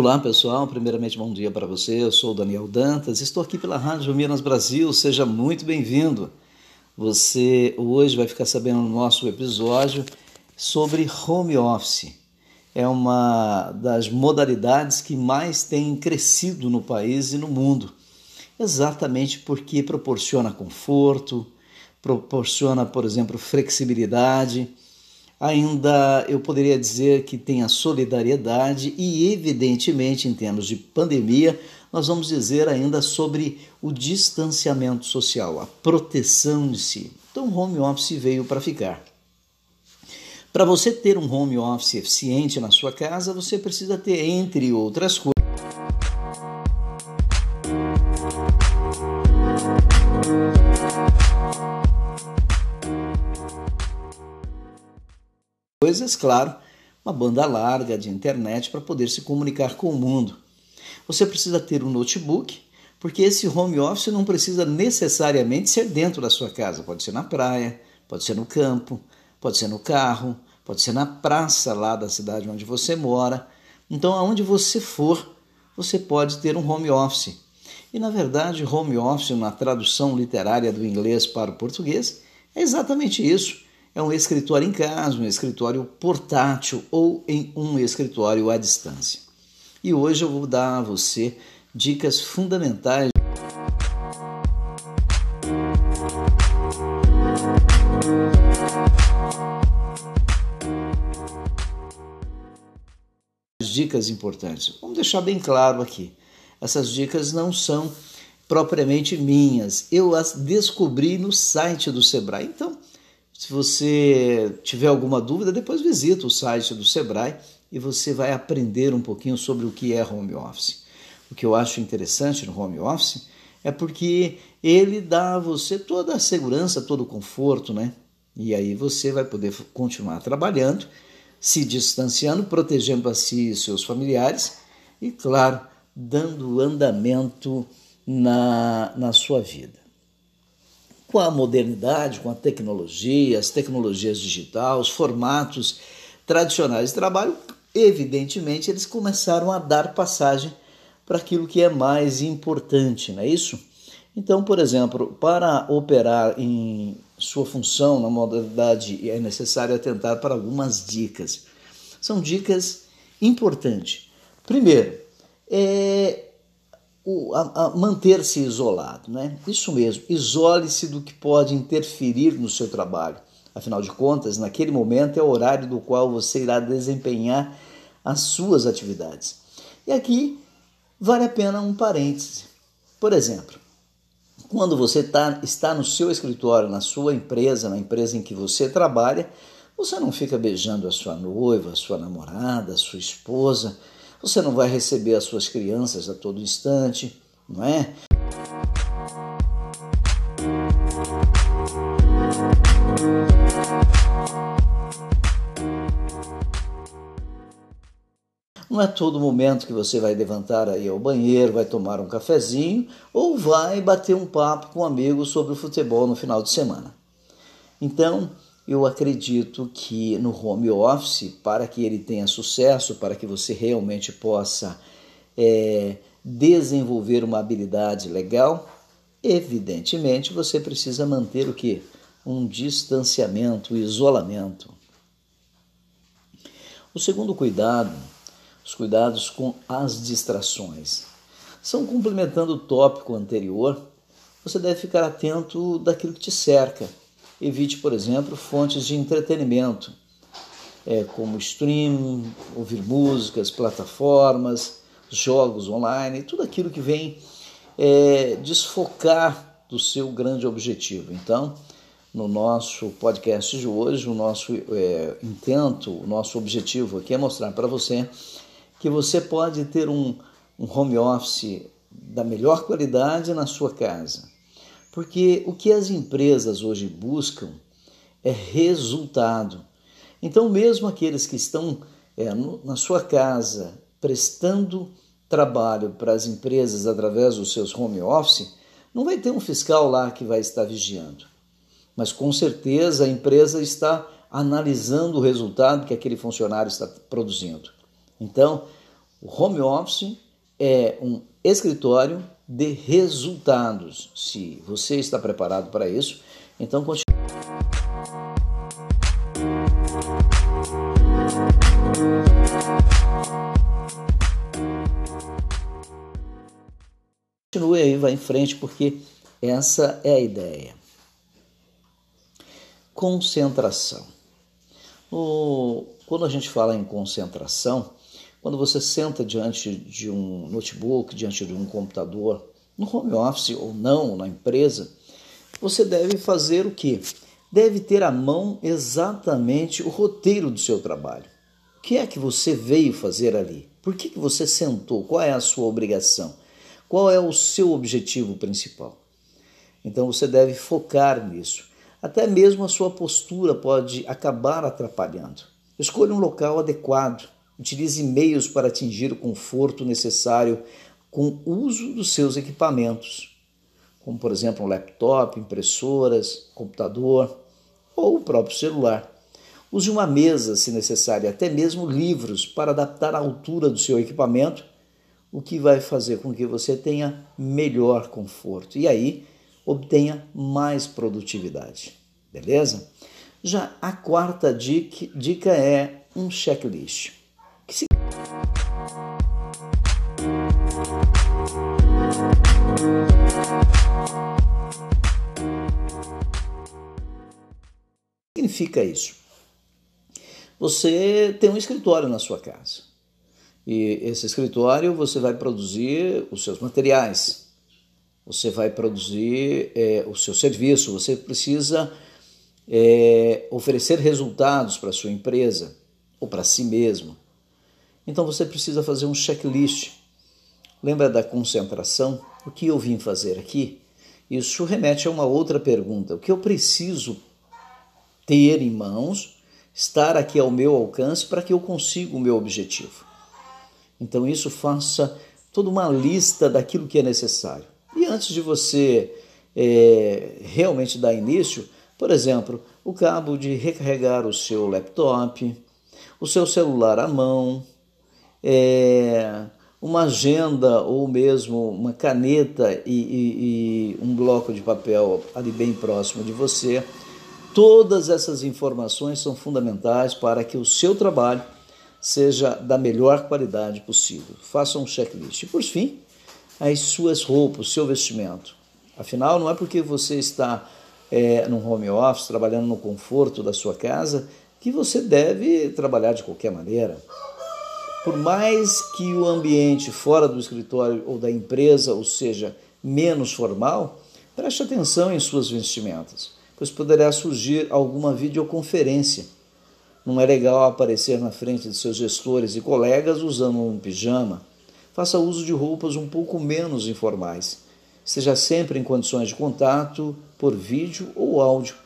Olá pessoal, primeiramente bom dia para você. Eu sou Daniel Dantas, estou aqui pela Rádio Minas Brasil. Seja muito bem-vindo. Você hoje vai ficar sabendo no nosso episódio sobre home office. É uma das modalidades que mais tem crescido no país e no mundo, exatamente porque proporciona conforto, proporciona, por exemplo, flexibilidade Ainda eu poderia dizer que tem a solidariedade e, evidentemente, em termos de pandemia, nós vamos dizer ainda sobre o distanciamento social, a proteção de si. Então, home office veio para ficar. Para você ter um home office eficiente na sua casa, você precisa ter, entre outras coisas, coisas, claro, uma banda larga de internet para poder se comunicar com o mundo. Você precisa ter um notebook, porque esse home office não precisa necessariamente ser dentro da sua casa, pode ser na praia, pode ser no campo, pode ser no carro, pode ser na praça lá da cidade onde você mora. Então, aonde você for, você pode ter um home office. E na verdade, home office, na tradução literária do inglês para o português, é exatamente isso é um escritório em casa, um escritório portátil ou em um escritório à distância. E hoje eu vou dar a você dicas fundamentais. Dicas importantes. Vamos deixar bem claro aqui. Essas dicas não são propriamente minhas. Eu as descobri no site do Sebrae. Então, se você tiver alguma dúvida, depois visita o site do Sebrae e você vai aprender um pouquinho sobre o que é home office. O que eu acho interessante no home office é porque ele dá a você toda a segurança, todo o conforto, né? E aí você vai poder continuar trabalhando, se distanciando, protegendo a si e seus familiares e, claro, dando andamento na, na sua vida com a modernidade, com a tecnologia, as tecnologias digitais, os formatos tradicionais de trabalho, evidentemente eles começaram a dar passagem para aquilo que é mais importante, não é isso? Então, por exemplo, para operar em sua função na modalidade é necessário atentar para algumas dicas. São dicas importantes. Primeiro, é manter-se isolado, né? Isso mesmo, isole-se do que pode interferir no seu trabalho. Afinal de contas, naquele momento é o horário do qual você irá desempenhar as suas atividades. E aqui vale a pena um parêntese. Por exemplo, quando você tá, está no seu escritório, na sua empresa, na empresa em que você trabalha, você não fica beijando a sua noiva, a sua namorada, a sua esposa você não vai receber as suas crianças a todo instante, não é? Não é todo momento que você vai levantar aí ao banheiro, vai tomar um cafezinho ou vai bater um papo com um amigo sobre o futebol no final de semana. Então, eu acredito que no home office, para que ele tenha sucesso, para que você realmente possa é, desenvolver uma habilidade legal, evidentemente você precisa manter o que? Um distanciamento, um isolamento. O segundo cuidado, os cuidados com as distrações. São complementando o tópico anterior, você deve ficar atento daquilo que te cerca Evite, por exemplo, fontes de entretenimento, é, como streaming, ouvir músicas, plataformas, jogos online, tudo aquilo que vem é, desfocar do seu grande objetivo. Então, no nosso podcast de hoje, o nosso é, intento, o nosso objetivo aqui é mostrar para você que você pode ter um, um home office da melhor qualidade na sua casa porque o que as empresas hoje buscam é resultado. Então, mesmo aqueles que estão é, no, na sua casa prestando trabalho para as empresas através dos seus home office, não vai ter um fiscal lá que vai estar vigiando. Mas com certeza a empresa está analisando o resultado que aquele funcionário está produzindo. Então, O home office é um escritório de resultados. Se você está preparado para isso, então continue. Continue aí, vai em frente, porque essa é a ideia. Concentração. No, quando a gente fala em concentração, quando você senta diante de um notebook, diante de um computador, no home office ou não, na empresa, você deve fazer o quê? Deve ter à mão exatamente o roteiro do seu trabalho. O que é que você veio fazer ali? Por que, que você sentou? Qual é a sua obrigação? Qual é o seu objetivo principal? Então você deve focar nisso. Até mesmo a sua postura pode acabar atrapalhando. Escolha um local adequado Utilize meios para atingir o conforto necessário com o uso dos seus equipamentos, como por exemplo um laptop, impressoras, computador ou o próprio celular. Use uma mesa, se necessário, até mesmo livros para adaptar a altura do seu equipamento, o que vai fazer com que você tenha melhor conforto e aí obtenha mais produtividade. Beleza? Já a quarta dica, é um checklist. Significa isso? Você tem um escritório na sua casa. E esse escritório você vai produzir os seus materiais, você vai produzir é, o seu serviço, você precisa é, oferecer resultados para a sua empresa ou para si mesmo. Então você precisa fazer um checklist. Lembra da concentração? O que eu vim fazer aqui? Isso remete a uma outra pergunta: o que eu preciso ter em mãos, estar aqui ao meu alcance para que eu consiga o meu objetivo. Então, isso faça toda uma lista daquilo que é necessário. E antes de você é, realmente dar início, por exemplo, o cabo de recarregar o seu laptop, o seu celular à mão, é, uma agenda ou mesmo uma caneta e, e, e um bloco de papel ali bem próximo de você Todas essas informações são fundamentais para que o seu trabalho seja da melhor qualidade possível. Faça um checklist. E por fim, as suas roupas, seu vestimento. Afinal, não é porque você está é, no home office, trabalhando no conforto da sua casa, que você deve trabalhar de qualquer maneira. Por mais que o ambiente fora do escritório ou da empresa, ou seja, menos formal, preste atenção em suas vestimentas pois poderá surgir alguma videoconferência. Não é legal aparecer na frente de seus gestores e colegas usando um pijama. Faça uso de roupas um pouco menos informais. Esteja sempre em condições de contato por vídeo ou áudio.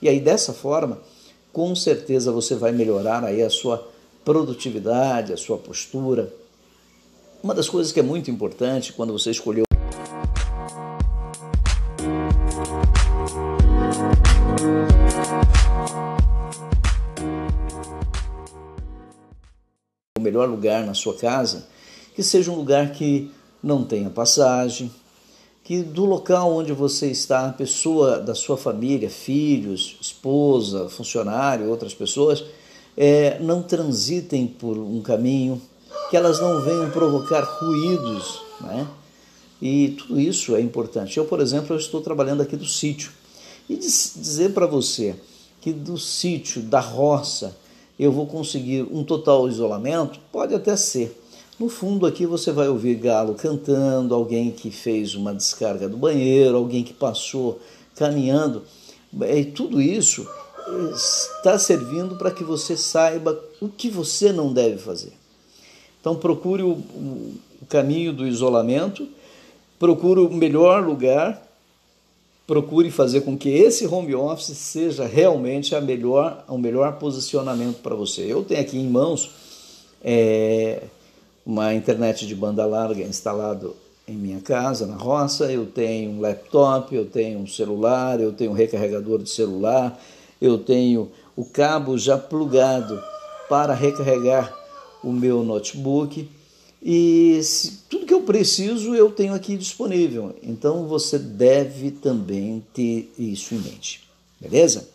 E aí dessa forma, com certeza você vai melhorar aí a sua produtividade, a sua postura. Uma das coisas que é muito importante quando você escolheu melhor lugar na sua casa, que seja um lugar que não tenha passagem, que do local onde você está, a pessoa da sua família, filhos, esposa, funcionário, outras pessoas, é, não transitem por um caminho, que elas não venham provocar ruídos, né? E tudo isso é importante. Eu, por exemplo, eu estou trabalhando aqui do sítio. E dizer para você que do sítio, da roça, eu vou conseguir um total isolamento? Pode até ser. No fundo, aqui você vai ouvir galo cantando, alguém que fez uma descarga do banheiro, alguém que passou caminhando. E tudo isso está servindo para que você saiba o que você não deve fazer. Então, procure o, o caminho do isolamento, procure o melhor lugar procure fazer com que esse home office seja realmente a melhor, o melhor posicionamento para você. Eu tenho aqui em mãos é, uma internet de banda larga instalado em minha casa, na roça, eu tenho um laptop, eu tenho um celular, eu tenho um recarregador de celular, eu tenho o cabo já plugado para recarregar o meu notebook E se, que eu preciso eu tenho aqui disponível. Então você deve também ter isso em mente. Beleza?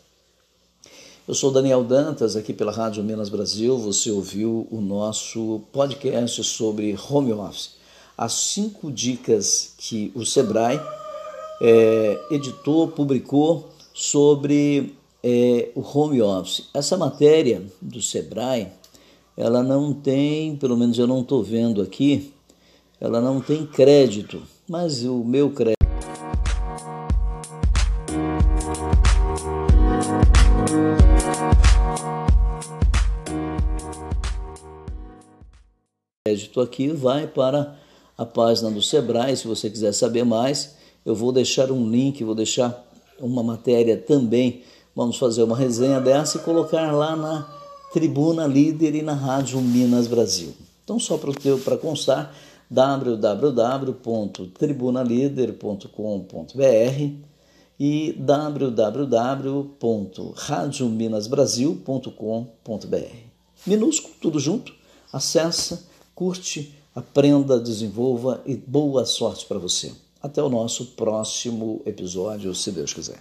Eu sou Daniel Dantas, aqui pela Rádio Minas Brasil. Você ouviu o nosso podcast sobre home office. As cinco dicas que o Sebrae é, editou, publicou sobre é, o home office. Essa matéria do Sebrae, ela não tem, pelo menos eu não estou vendo aqui, ela não tem crédito, mas o meu crédito. crédito aqui vai para a página do Sebrae, se você quiser saber mais, eu vou deixar um link, vou deixar uma matéria também. Vamos fazer uma resenha dessa e colocar lá na Tribuna Líder e na Rádio Minas Brasil. Então, só para constar, www.tribunalider.com.br e www.radiominasbrasil.com.br. Minúsculo, tudo junto. Acessa, curte, aprenda, desenvolva e boa sorte para você. Até o nosso próximo episódio, se Deus quiser.